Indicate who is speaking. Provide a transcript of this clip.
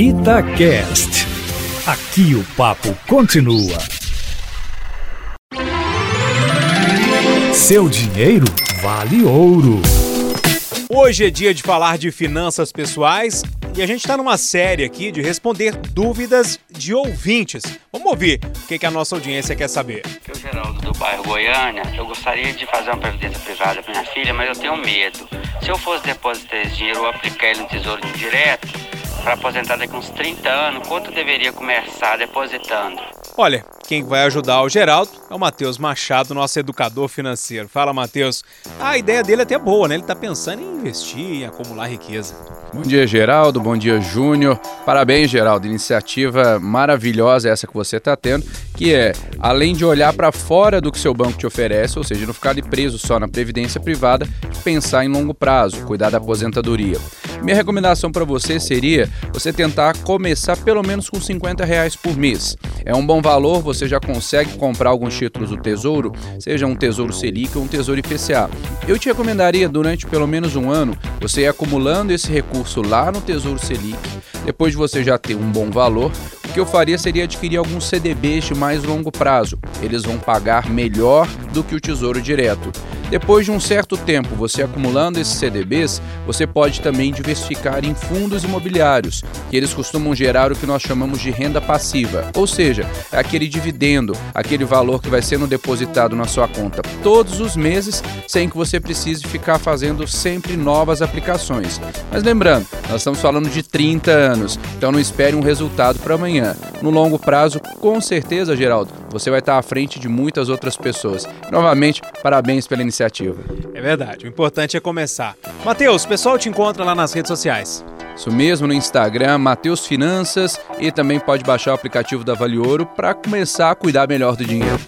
Speaker 1: Itacast. Aqui o papo continua. Seu dinheiro vale ouro.
Speaker 2: Hoje é dia de falar de finanças pessoais e a gente está numa série aqui de responder dúvidas de ouvintes. Vamos ouvir o que, que a nossa audiência quer saber.
Speaker 3: Aqui é o Geraldo do bairro Goiânia. Eu gostaria de fazer uma previdência privada para minha filha, mas eu tenho medo. Se eu fosse depositar esse dinheiro ou aplicar ele no tesouro direto, para aposentar daqui uns 30 anos, quanto deveria começar depositando?
Speaker 2: Olha, quem vai ajudar o Geraldo é o Matheus Machado, nosso educador financeiro. Fala, Matheus. A ideia dele é até boa, né? Ele está pensando em investir, em acumular riqueza.
Speaker 4: Bom dia, Geraldo. Bom dia, Júnior. Parabéns, Geraldo. Iniciativa maravilhosa essa que você está tendo, que é, além de olhar para fora do que seu banco te oferece, ou seja, não ficar ali preso só na previdência privada, pensar em longo prazo, cuidar da aposentadoria. Minha recomendação para você seria você tentar começar pelo menos com 50 reais por mês. É um bom valor, você já consegue comprar alguns títulos do Tesouro, seja um Tesouro Selic ou um Tesouro IPCA. Eu te recomendaria durante pelo menos um ano você ir acumulando esse recurso lá no Tesouro Selic. Depois de você já ter um bom valor, o que eu faria seria adquirir alguns CDBs de mais longo prazo. Eles vão pagar melhor do que o Tesouro Direto. Depois de um certo tempo você acumulando esses CDBs, você pode também diversificar em fundos imobiliários, que eles costumam gerar o que nós chamamos de renda passiva, ou seja, é aquele dividendo, aquele valor que vai sendo depositado na sua conta todos os meses, sem que você precise ficar fazendo sempre novas aplicações. Mas lembrando, nós estamos falando de 30 anos, então não espere um resultado para amanhã. No longo prazo, com certeza, Geraldo, você vai estar à frente de muitas outras pessoas. Novamente, parabéns pela iniciativa.
Speaker 2: É verdade, o importante é começar. Matheus, o pessoal te encontra lá nas redes sociais.
Speaker 4: Isso mesmo, no Instagram, Matheus Finanças, e também pode baixar o aplicativo da Vale Ouro para começar a cuidar melhor do dinheiro.